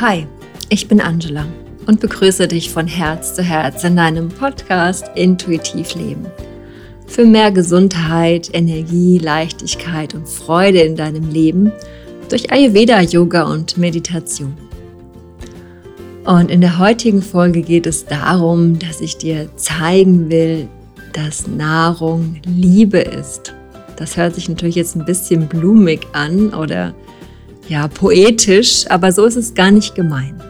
Hi, ich bin Angela und begrüße dich von Herz zu Herz in deinem Podcast Intuitiv Leben. Für mehr Gesundheit, Energie, Leichtigkeit und Freude in deinem Leben durch Ayurveda, Yoga und Meditation. Und in der heutigen Folge geht es darum, dass ich dir zeigen will, dass Nahrung Liebe ist. Das hört sich natürlich jetzt ein bisschen blumig an oder ja, poetisch, aber so ist es gar nicht gemeint.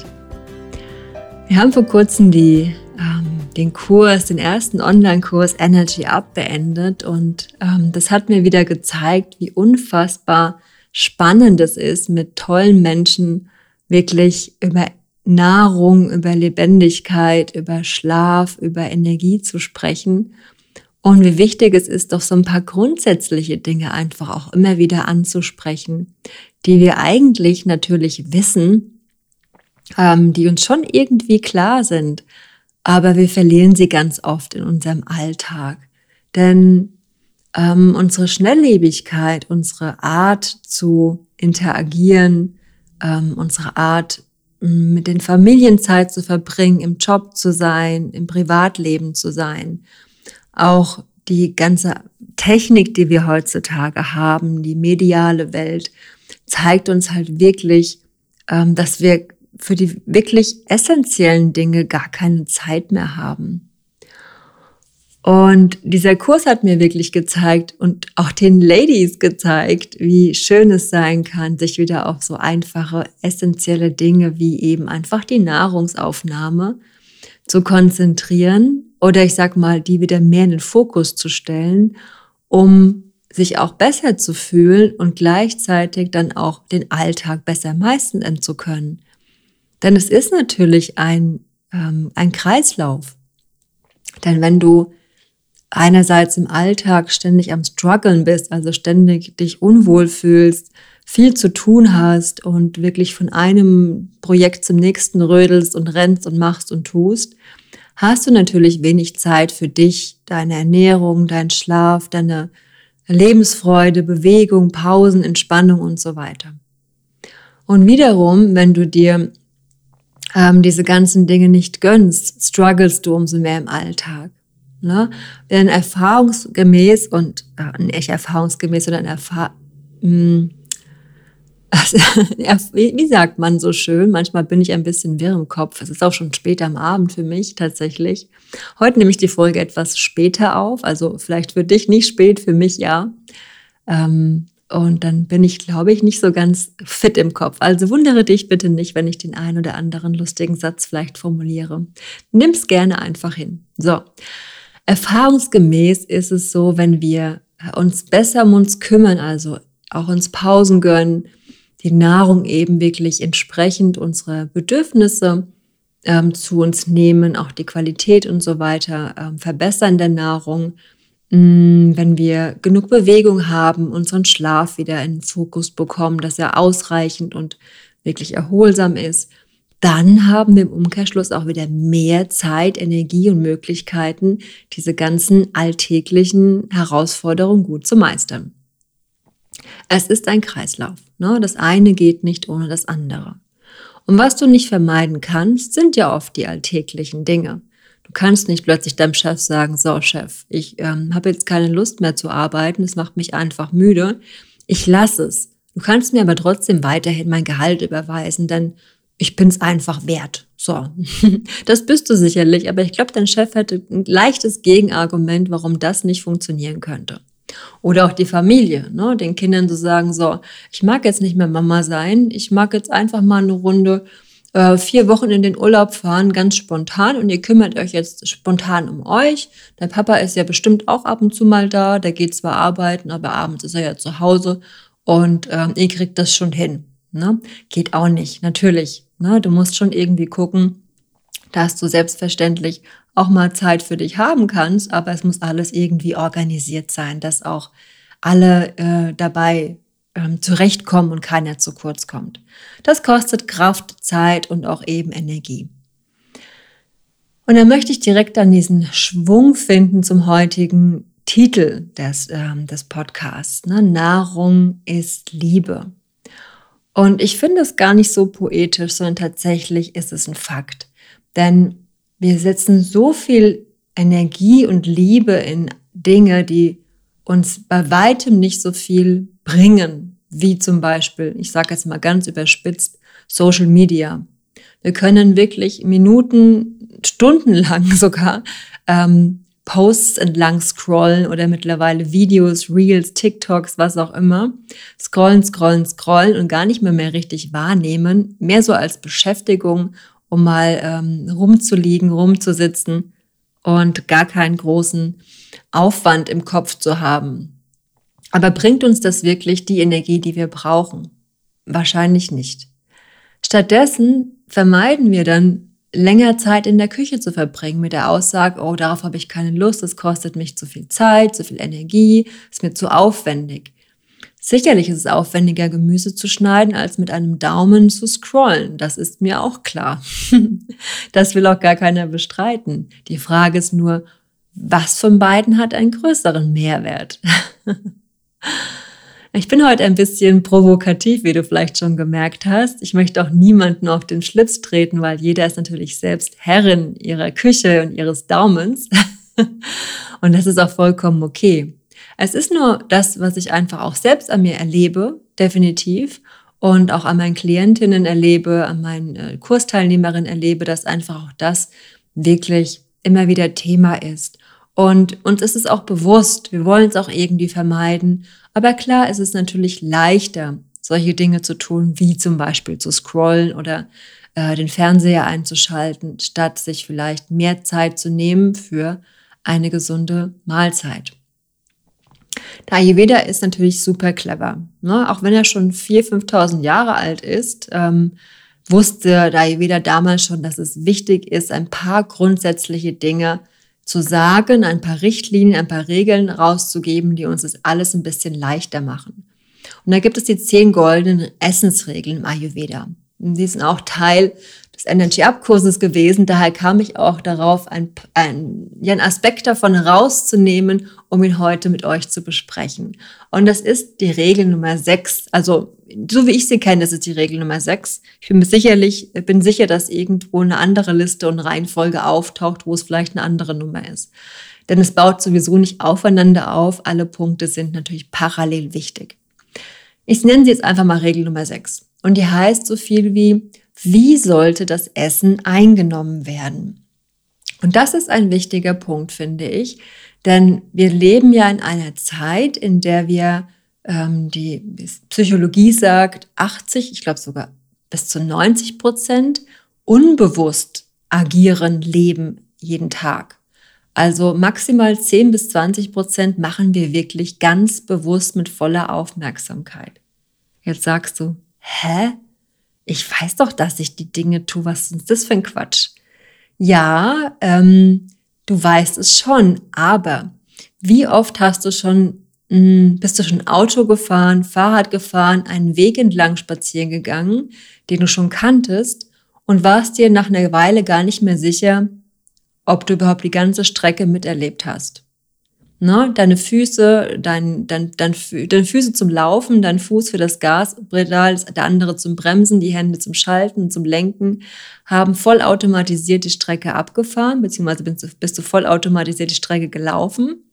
Wir haben vor kurzem die, ähm, den Kurs, den ersten Online-Kurs Energy Up beendet und ähm, das hat mir wieder gezeigt, wie unfassbar spannend es ist, mit tollen Menschen wirklich über Nahrung, über Lebendigkeit, über Schlaf, über Energie zu sprechen und wie wichtig es ist, doch so ein paar grundsätzliche Dinge einfach auch immer wieder anzusprechen, die wir eigentlich natürlich wissen, ähm, die uns schon irgendwie klar sind, aber wir verlieren sie ganz oft in unserem Alltag. Denn ähm, unsere Schnelllebigkeit, unsere Art zu interagieren, ähm, unsere Art mit den Familien Zeit zu verbringen, im Job zu sein, im Privatleben zu sein, auch die ganze Technik, die wir heutzutage haben, die mediale Welt, zeigt uns halt wirklich, ähm, dass wir für die wirklich essentiellen Dinge gar keine Zeit mehr haben. Und dieser Kurs hat mir wirklich gezeigt und auch den Ladies gezeigt, wie schön es sein kann, sich wieder auf so einfache, essentielle Dinge wie eben einfach die Nahrungsaufnahme zu konzentrieren oder ich sag mal, die wieder mehr in den Fokus zu stellen, um sich auch besser zu fühlen und gleichzeitig dann auch den Alltag besser meistern zu können. Denn es ist natürlich ein, ähm, ein Kreislauf. Denn wenn du einerseits im Alltag ständig am Struggeln bist, also ständig dich unwohl fühlst, viel zu tun hast und wirklich von einem Projekt zum nächsten rödelst und rennst und machst und tust, hast du natürlich wenig Zeit für dich, deine Ernährung, deinen Schlaf, deine Lebensfreude, Bewegung, Pausen, Entspannung und so weiter. Und wiederum, wenn du dir ähm, diese ganzen Dinge nicht gönnst, strugglest du umso mehr im Alltag. Ne? Denn erfahrungsgemäß und äh, nicht erfahrungsgemäß, sondern erfahr mh, also, wie sagt man so schön? Manchmal bin ich ein bisschen wirr im Kopf. Es ist auch schon später am Abend für mich tatsächlich. Heute nehme ich die Folge etwas später auf. Also vielleicht für dich nicht spät, für mich ja. Ähm, und dann bin ich, glaube ich, nicht so ganz fit im Kopf. Also wundere dich bitte nicht, wenn ich den einen oder anderen lustigen Satz vielleicht formuliere. Nimm's gerne einfach hin. So. Erfahrungsgemäß ist es so, wenn wir uns besser um uns kümmern, also auch uns Pausen gönnen, die Nahrung eben wirklich entsprechend unserer Bedürfnisse ähm, zu uns nehmen, auch die Qualität und so weiter ähm, verbessern der Nahrung. Mm, wenn wir genug Bewegung haben, unseren Schlaf wieder in den Fokus bekommen, dass er ausreichend und wirklich erholsam ist, dann haben wir im Umkehrschluss auch wieder mehr Zeit, Energie und Möglichkeiten, diese ganzen alltäglichen Herausforderungen gut zu meistern. Es ist ein Kreislauf. Ne? Das eine geht nicht ohne das andere. Und was du nicht vermeiden kannst, sind ja oft die alltäglichen Dinge. Du kannst nicht plötzlich deinem Chef sagen, so Chef, ich ähm, habe jetzt keine Lust mehr zu arbeiten, es macht mich einfach müde, ich lasse es. Du kannst mir aber trotzdem weiterhin mein Gehalt überweisen, denn ich bin es einfach wert. So, das bist du sicherlich, aber ich glaube, dein Chef hätte ein leichtes Gegenargument, warum das nicht funktionieren könnte. Oder auch die Familie, ne? den Kindern zu sagen, so, ich mag jetzt nicht mehr Mama sein, ich mag jetzt einfach mal eine Runde äh, vier Wochen in den Urlaub fahren, ganz spontan und ihr kümmert euch jetzt spontan um euch. Dein Papa ist ja bestimmt auch ab und zu mal da, der geht zwar arbeiten, aber abends ist er ja zu Hause und äh, ihr kriegt das schon hin. Ne? Geht auch nicht, natürlich. Ne? Du musst schon irgendwie gucken, dass du selbstverständlich auch mal Zeit für dich haben kannst, aber es muss alles irgendwie organisiert sein, dass auch alle äh, dabei ähm, zurechtkommen und keiner zu kurz kommt. Das kostet Kraft, Zeit und auch eben Energie. Und dann möchte ich direkt an diesen Schwung finden zum heutigen Titel des, ähm, des Podcasts. Ne? Nahrung ist Liebe. Und ich finde es gar nicht so poetisch, sondern tatsächlich ist es ein Fakt. Denn wir setzen so viel Energie und Liebe in Dinge, die uns bei weitem nicht so viel bringen, wie zum Beispiel, ich sage jetzt mal ganz überspitzt, Social Media. Wir können wirklich Minuten, stundenlang sogar ähm, Posts entlang scrollen oder mittlerweile Videos, Reels, TikToks, was auch immer. Scrollen, scrollen, scrollen und gar nicht mehr mehr richtig wahrnehmen. Mehr so als Beschäftigung, um mal ähm, rumzuliegen, rumzusitzen und gar keinen großen Aufwand im Kopf zu haben. Aber bringt uns das wirklich die Energie, die wir brauchen? Wahrscheinlich nicht. Stattdessen vermeiden wir dann länger Zeit in der Küche zu verbringen mit der Aussage, oh, darauf habe ich keine Lust, es kostet mich zu viel Zeit, zu viel Energie, ist mir zu aufwendig. Sicherlich ist es aufwendiger, Gemüse zu schneiden, als mit einem Daumen zu scrollen. Das ist mir auch klar. das will auch gar keiner bestreiten. Die Frage ist nur, was von beiden hat einen größeren Mehrwert? Ich bin heute ein bisschen provokativ, wie du vielleicht schon gemerkt hast. Ich möchte auch niemanden auf den Schlips treten, weil jeder ist natürlich selbst Herrin ihrer Küche und ihres Daumens. Und das ist auch vollkommen okay. Es ist nur das, was ich einfach auch selbst an mir erlebe, definitiv. Und auch an meinen Klientinnen erlebe, an meinen äh, Kursteilnehmerinnen erlebe, dass einfach auch das wirklich immer wieder Thema ist. Und uns ist es auch bewusst, wir wollen es auch irgendwie vermeiden. Aber klar ist es natürlich leichter, solche Dinge zu tun, wie zum Beispiel zu scrollen oder äh, den Fernseher einzuschalten, statt sich vielleicht mehr Zeit zu nehmen für eine gesunde Mahlzeit. Der Ayurveda ist natürlich super clever. Ne? Auch wenn er schon 4.000, 5.000 Jahre alt ist, ähm, wusste der Ayurveda damals schon, dass es wichtig ist, ein paar grundsätzliche Dinge zu sagen, ein paar Richtlinien, ein paar Regeln rauszugeben, die uns das alles ein bisschen leichter machen. Und da gibt es die zehn goldenen Essensregeln im Ayurveda. Die sind auch Teil des Energy Up Kurses gewesen. Daher kam ich auch darauf, ein, ein, Aspekt davon rauszunehmen, um ihn heute mit euch zu besprechen. Und das ist die Regel Nummer sechs. Also, so wie ich sie kenne, das ist die Regel Nummer sechs. Ich bin mir sicherlich, bin sicher, dass irgendwo eine andere Liste und Reihenfolge auftaucht, wo es vielleicht eine andere Nummer ist. Denn es baut sowieso nicht aufeinander auf. Alle Punkte sind natürlich parallel wichtig. Ich nenne sie jetzt einfach mal Regel Nummer sechs. Und die heißt so viel wie, wie sollte das Essen eingenommen werden? Und das ist ein wichtiger Punkt, finde ich, denn wir leben ja in einer Zeit, in der wir ähm, die Psychologie sagt, 80, ich glaube sogar bis zu 90 Prozent unbewusst agieren, leben jeden Tag. Also maximal 10 bis 20 Prozent machen wir wirklich ganz bewusst mit voller Aufmerksamkeit. Jetzt sagst du, hä? Ich weiß doch, dass ich die Dinge tue. Was ist das für ein Quatsch? Ja, ähm, du weißt es schon, aber wie oft hast du schon, mh, hm, bist du schon Auto gefahren, Fahrrad gefahren, einen Weg entlang spazieren gegangen, den du schon kanntest und warst dir nach einer Weile gar nicht mehr sicher, ob du überhaupt die ganze Strecke miterlebt hast ne, deine Füße, dein, dein, dein, deine Füße zum Laufen, dein Fuß für das Gaspedal, der andere zum Bremsen, die Hände zum Schalten, zum Lenken, haben vollautomatisiert die Strecke abgefahren, beziehungsweise bist du, bist du vollautomatisiert die Strecke gelaufen.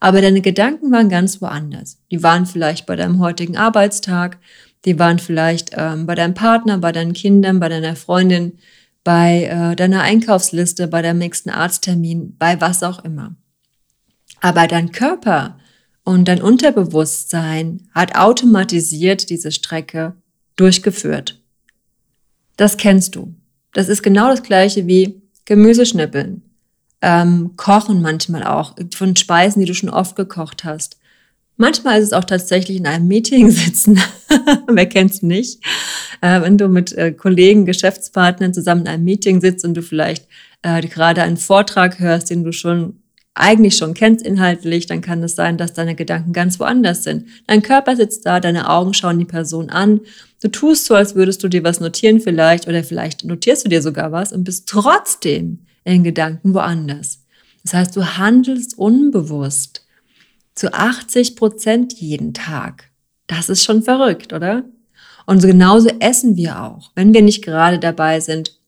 Aber deine Gedanken waren ganz woanders. Die waren vielleicht bei deinem heutigen Arbeitstag, die waren vielleicht ähm, bei deinem Partner, bei deinen Kindern, bei deiner Freundin, bei äh, deiner Einkaufsliste, bei deinem nächsten Arzttermin, bei was auch immer. Aber dein Körper und dein Unterbewusstsein hat automatisiert diese Strecke durchgeführt. Das kennst du. Das ist genau das gleiche wie Gemüseschnippeln, ähm, Kochen manchmal auch von Speisen, die du schon oft gekocht hast. Manchmal ist es auch tatsächlich in einem Meeting sitzen. Wer kennt's nicht? Äh, wenn du mit äh, Kollegen, Geschäftspartnern zusammen in einem Meeting sitzt und du vielleicht äh, gerade einen Vortrag hörst, den du schon eigentlich schon kennst inhaltlich, dann kann es sein, dass deine Gedanken ganz woanders sind. Dein Körper sitzt da, deine Augen schauen die Person an. Du tust so, als würdest du dir was notieren vielleicht oder vielleicht notierst du dir sogar was und bist trotzdem in Gedanken woanders. Das heißt, du handelst unbewusst zu 80 Prozent jeden Tag. Das ist schon verrückt, oder? Und so genauso essen wir auch. Wenn wir nicht gerade dabei sind,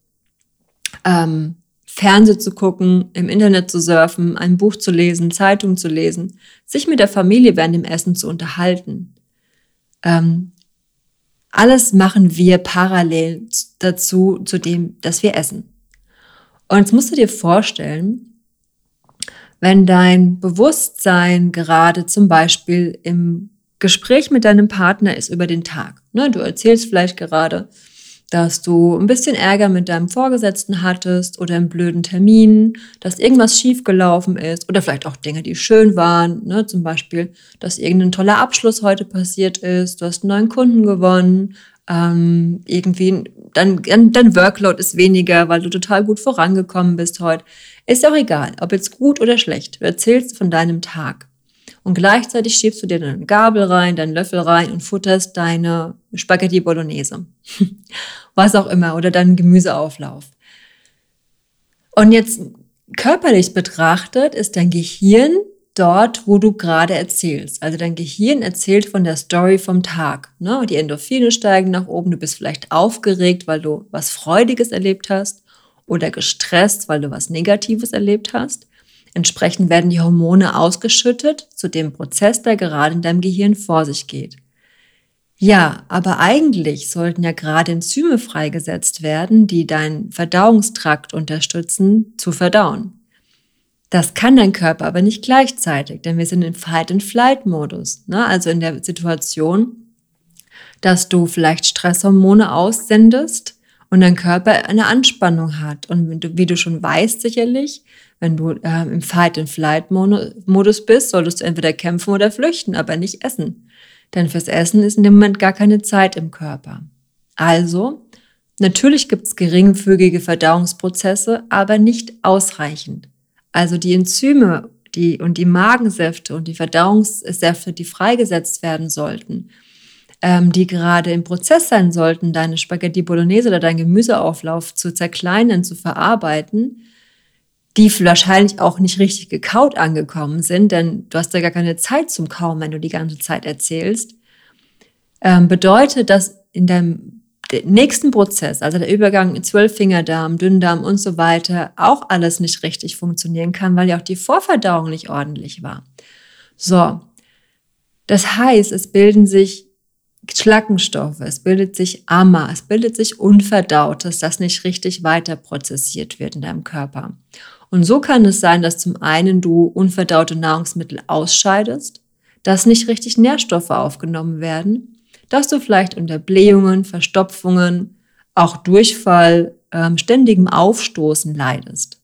ähm, Fernseh zu gucken, im Internet zu surfen, ein Buch zu lesen, Zeitung zu lesen, sich mit der Familie während dem Essen zu unterhalten. Ähm, alles machen wir parallel dazu, zu dem, dass wir essen. Und jetzt musst du dir vorstellen, wenn dein Bewusstsein gerade zum Beispiel im Gespräch mit deinem Partner ist über den Tag. Ne, du erzählst vielleicht gerade, dass du ein bisschen Ärger mit deinem Vorgesetzten hattest oder einen blöden Termin, dass irgendwas schiefgelaufen ist oder vielleicht auch Dinge, die schön waren. Ne? Zum Beispiel, dass irgendein toller Abschluss heute passiert ist, du hast einen neuen Kunden gewonnen, ähm, irgendwie dein, dein Workload ist weniger, weil du total gut vorangekommen bist heute. Ist auch egal, ob jetzt gut oder schlecht. Du erzählst von deinem Tag. Und gleichzeitig schiebst du dir deine Gabel rein, deinen Löffel rein und futterst deine Spaghetti Bolognese. Was auch immer. Oder deinen Gemüseauflauf. Und jetzt körperlich betrachtet ist dein Gehirn dort, wo du gerade erzählst. Also dein Gehirn erzählt von der Story vom Tag. Ne? Die Endorphine steigen nach oben, du bist vielleicht aufgeregt, weil du was Freudiges erlebt hast oder gestresst, weil du was Negatives erlebt hast. Entsprechend werden die Hormone ausgeschüttet zu dem Prozess, der gerade in deinem Gehirn vor sich geht. Ja, aber eigentlich sollten ja gerade Enzyme freigesetzt werden, die deinen Verdauungstrakt unterstützen, zu verdauen. Das kann dein Körper aber nicht gleichzeitig, denn wir sind im Fight-and-Flight-Modus. Ne? Also in der Situation, dass du vielleicht Stresshormone aussendest und dein Körper eine Anspannung hat. Und wie du schon weißt sicherlich, wenn du äh, im Fight-and-Flight-Modus bist, solltest du entweder kämpfen oder flüchten, aber nicht essen. Denn fürs Essen ist in dem Moment gar keine Zeit im Körper. Also, natürlich gibt es geringfügige Verdauungsprozesse, aber nicht ausreichend. Also die Enzyme die, und die Magensäfte und die Verdauungssäfte, die freigesetzt werden sollten, ähm, die gerade im Prozess sein sollten, deine Spaghetti Bolognese oder deinen Gemüseauflauf zu zerkleinern, zu verarbeiten, die wahrscheinlich auch nicht richtig gekaut angekommen sind, denn du hast ja gar keine Zeit zum Kauen, wenn du die ganze Zeit erzählst, ähm, bedeutet, dass in deinem nächsten Prozess, also der Übergang in Zwölffingerdarm, Dünndarm und so weiter, auch alles nicht richtig funktionieren kann, weil ja auch die Vorverdauung nicht ordentlich war. So, das heißt, es bilden sich Schlackenstoffe, es bildet sich Amma, es bildet sich Unverdautes, das nicht richtig weiter prozessiert wird in deinem Körper. Und so kann es sein, dass zum einen du unverdaute Nahrungsmittel ausscheidest, dass nicht richtig Nährstoffe aufgenommen werden, dass du vielleicht unter Blähungen, Verstopfungen, auch Durchfall, ähm, ständigem Aufstoßen leidest.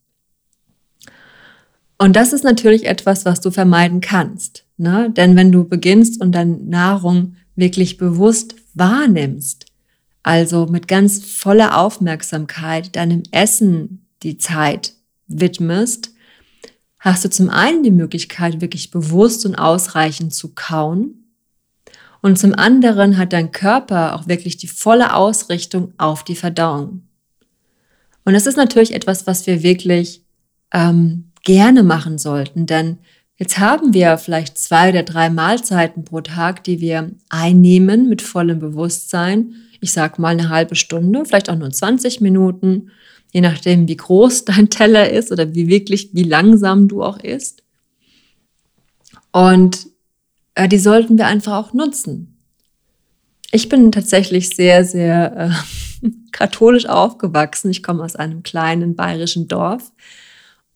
Und das ist natürlich etwas, was du vermeiden kannst. Ne? Denn wenn du beginnst und deine Nahrung wirklich bewusst wahrnimmst, also mit ganz voller Aufmerksamkeit deinem Essen die Zeit widmest, hast du zum einen die Möglichkeit, wirklich bewusst und ausreichend zu kauen. Und zum anderen hat dein Körper auch wirklich die volle Ausrichtung auf die Verdauung. Und das ist natürlich etwas, was wir wirklich ähm, gerne machen sollten, denn jetzt haben wir vielleicht zwei oder drei Mahlzeiten pro Tag, die wir einnehmen mit vollem Bewusstsein. Ich sag mal eine halbe Stunde, vielleicht auch nur 20 Minuten je nachdem, wie groß dein Teller ist oder wie wirklich, wie langsam du auch isst. Und äh, die sollten wir einfach auch nutzen. Ich bin tatsächlich sehr, sehr äh, katholisch aufgewachsen. Ich komme aus einem kleinen bayerischen Dorf.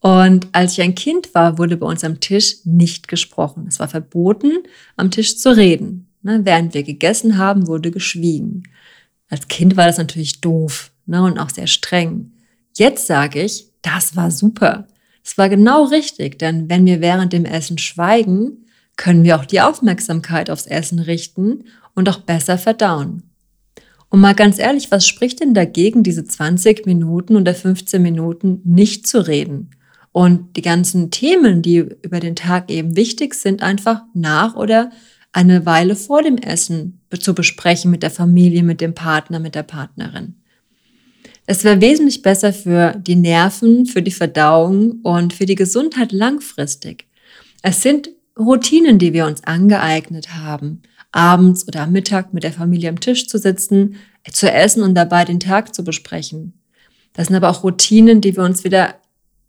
Und als ich ein Kind war, wurde bei uns am Tisch nicht gesprochen. Es war verboten, am Tisch zu reden. Ne, während wir gegessen haben, wurde geschwiegen. Als Kind war das natürlich doof ne, und auch sehr streng. Jetzt sage ich, das war super. Es war genau richtig, denn wenn wir während dem Essen schweigen, können wir auch die Aufmerksamkeit aufs Essen richten und auch besser verdauen. Und mal ganz ehrlich, was spricht denn dagegen, diese 20 Minuten oder 15 Minuten nicht zu reden? Und die ganzen Themen, die über den Tag eben wichtig sind, einfach nach oder eine Weile vor dem Essen zu besprechen mit der Familie, mit dem Partner, mit der Partnerin. Es wäre wesentlich besser für die Nerven, für die Verdauung und für die Gesundheit langfristig. Es sind Routinen, die wir uns angeeignet haben, abends oder am Mittag mit der Familie am Tisch zu sitzen, zu essen und dabei den Tag zu besprechen. Das sind aber auch Routinen, die wir uns wieder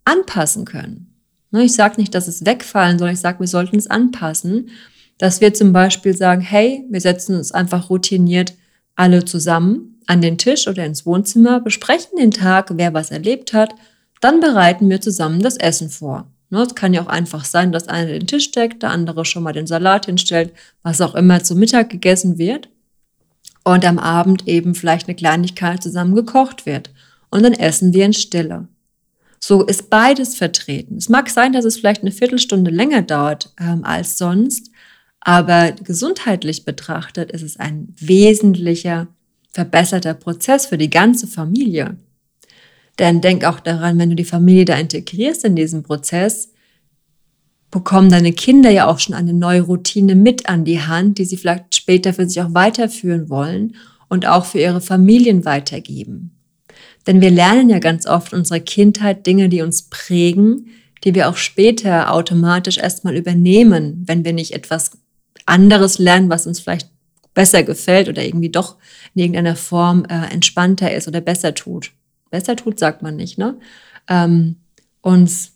anpassen können. Ne, ich sage nicht, dass es wegfallen soll, ich sage, wir sollten es anpassen, dass wir zum Beispiel sagen, hey, wir setzen uns einfach routiniert alle zusammen an den Tisch oder ins Wohnzimmer, besprechen den Tag, wer was erlebt hat, dann bereiten wir zusammen das Essen vor. Ne, es kann ja auch einfach sein, dass einer den Tisch deckt, der andere schon mal den Salat hinstellt, was auch immer zu Mittag gegessen wird. Und am Abend eben vielleicht eine Kleinigkeit zusammen gekocht wird. Und dann essen wir in Stille. So ist beides vertreten. Es mag sein, dass es vielleicht eine Viertelstunde länger dauert ähm, als sonst, aber gesundheitlich betrachtet ist es ein wesentlicher, verbesserter Prozess für die ganze Familie. Denn denk auch daran, wenn du die Familie da integrierst in diesen Prozess, bekommen deine Kinder ja auch schon eine neue Routine mit an die Hand, die sie vielleicht später für sich auch weiterführen wollen und auch für ihre Familien weitergeben. Denn wir lernen ja ganz oft unserer Kindheit Dinge, die uns prägen, die wir auch später automatisch erstmal übernehmen, wenn wir nicht etwas anderes lernen, was uns vielleicht besser gefällt oder irgendwie doch in irgendeiner Form äh, entspannter ist oder besser tut. Besser tut, sagt man nicht, ne? Ähm, uns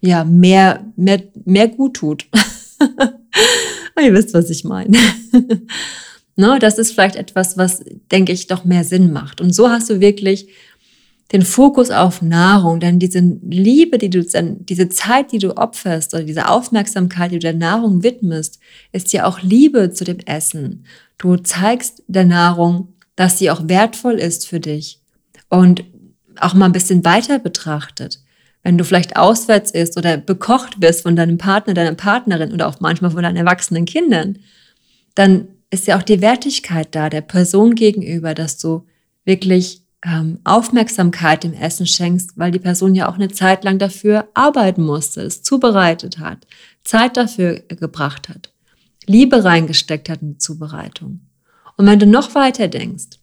ja mehr, mehr, mehr gut tut. Ihr wisst, was ich meine. Ne, das ist vielleicht etwas, was, denke ich, doch mehr Sinn macht. Und so hast du wirklich den Fokus auf Nahrung, denn diese Liebe, die du, diese Zeit, die du opferst oder diese Aufmerksamkeit, die du der Nahrung widmest, ist ja auch Liebe zu dem Essen. Du zeigst der Nahrung, dass sie auch wertvoll ist für dich und auch mal ein bisschen weiter betrachtet. Wenn du vielleicht auswärts isst oder bekocht wirst von deinem Partner, deiner Partnerin oder auch manchmal von deinen erwachsenen Kindern, dann ist ja auch die Wertigkeit da der Person gegenüber, dass du wirklich ähm, Aufmerksamkeit dem Essen schenkst, weil die Person ja auch eine Zeit lang dafür arbeiten musste, es zubereitet hat, Zeit dafür gebracht hat, Liebe reingesteckt hat in die Zubereitung. Und wenn du noch weiter denkst,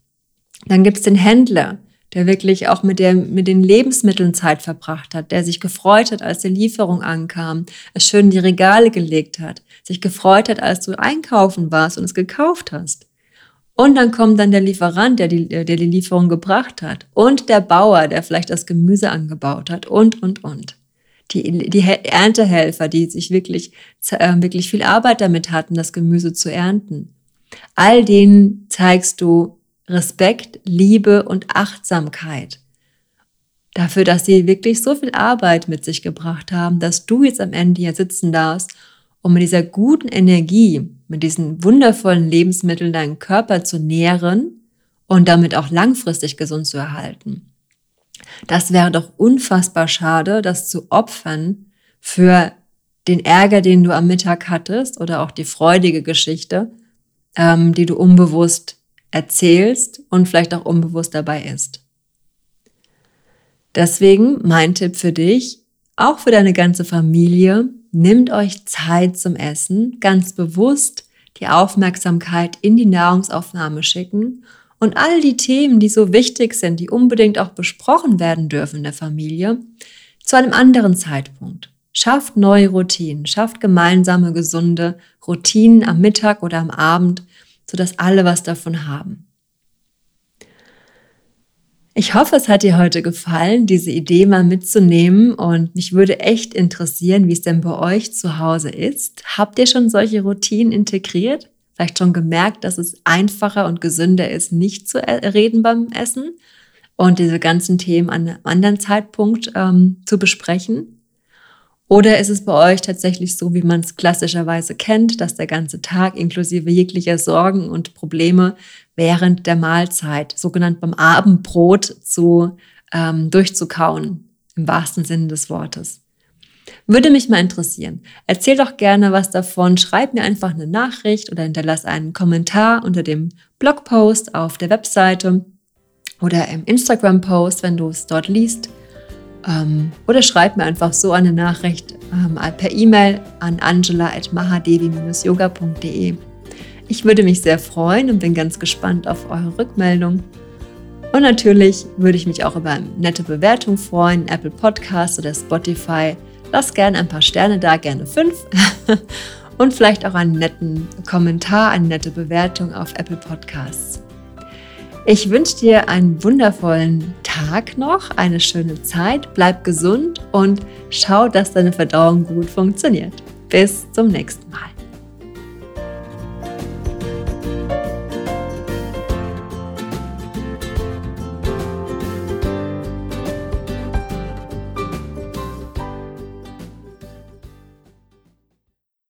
dann gibt's den Händler, der wirklich auch mit, der, mit den Lebensmitteln Zeit verbracht hat, der sich gefreut hat, als die Lieferung ankam, es schön in die Regale gelegt hat, sich gefreut hat, als du einkaufen warst und es gekauft hast. Und dann kommt dann der Lieferant, der die, der die Lieferung gebracht hat. Und der Bauer, der vielleicht das Gemüse angebaut hat. Und, und, und. Die, die Erntehelfer, die sich wirklich, äh, wirklich viel Arbeit damit hatten, das Gemüse zu ernten. All denen zeigst du Respekt, Liebe und Achtsamkeit. Dafür, dass sie wirklich so viel Arbeit mit sich gebracht haben, dass du jetzt am Ende hier sitzen darfst, um mit dieser guten Energie, mit diesen wundervollen Lebensmitteln deinen Körper zu nähren und damit auch langfristig gesund zu erhalten. Das wäre doch unfassbar schade, das zu opfern für den Ärger, den du am Mittag hattest oder auch die freudige Geschichte, ähm, die du unbewusst erzählst und vielleicht auch unbewusst dabei ist. Deswegen mein Tipp für dich, auch für deine ganze Familie, nimmt euch Zeit zum Essen, ganz bewusst die Aufmerksamkeit in die Nahrungsaufnahme schicken und all die Themen, die so wichtig sind, die unbedingt auch besprochen werden dürfen in der Familie, zu einem anderen Zeitpunkt. Schafft neue Routinen, schafft gemeinsame, gesunde Routinen am Mittag oder am Abend, sodass alle was davon haben. Ich hoffe, es hat dir heute gefallen, diese Idee mal mitzunehmen und mich würde echt interessieren, wie es denn bei euch zu Hause ist. Habt ihr schon solche Routinen integriert? Vielleicht schon gemerkt, dass es einfacher und gesünder ist, nicht zu reden beim Essen und diese ganzen Themen an einem anderen Zeitpunkt ähm, zu besprechen? Oder ist es bei euch tatsächlich so, wie man es klassischerweise kennt, dass der ganze Tag inklusive jeglicher Sorgen und Probleme während der Mahlzeit, sogenannt beim Abendbrot, zu ähm, durchzukauen, im wahrsten Sinne des Wortes? Würde mich mal interessieren. Erzähl doch gerne was davon. Schreib mir einfach eine Nachricht oder hinterlass einen Kommentar unter dem Blogpost auf der Webseite oder im Instagram-Post, wenn du es dort liest. Ähm, oder schreib mir einfach so eine Nachricht ähm, per E-Mail an angela.mahadevi-yoga.de. Ich würde mich sehr freuen und bin ganz gespannt auf eure Rückmeldung. Und natürlich würde ich mich auch über eine nette Bewertung freuen, Apple Podcasts oder Spotify. Lass gerne ein paar Sterne da, gerne fünf. und vielleicht auch einen netten Kommentar, eine nette Bewertung auf Apple Podcasts. Ich wünsche dir einen wundervollen Tag noch, eine schöne Zeit, bleib gesund und schau, dass deine Verdauung gut funktioniert. Bis zum nächsten Mal.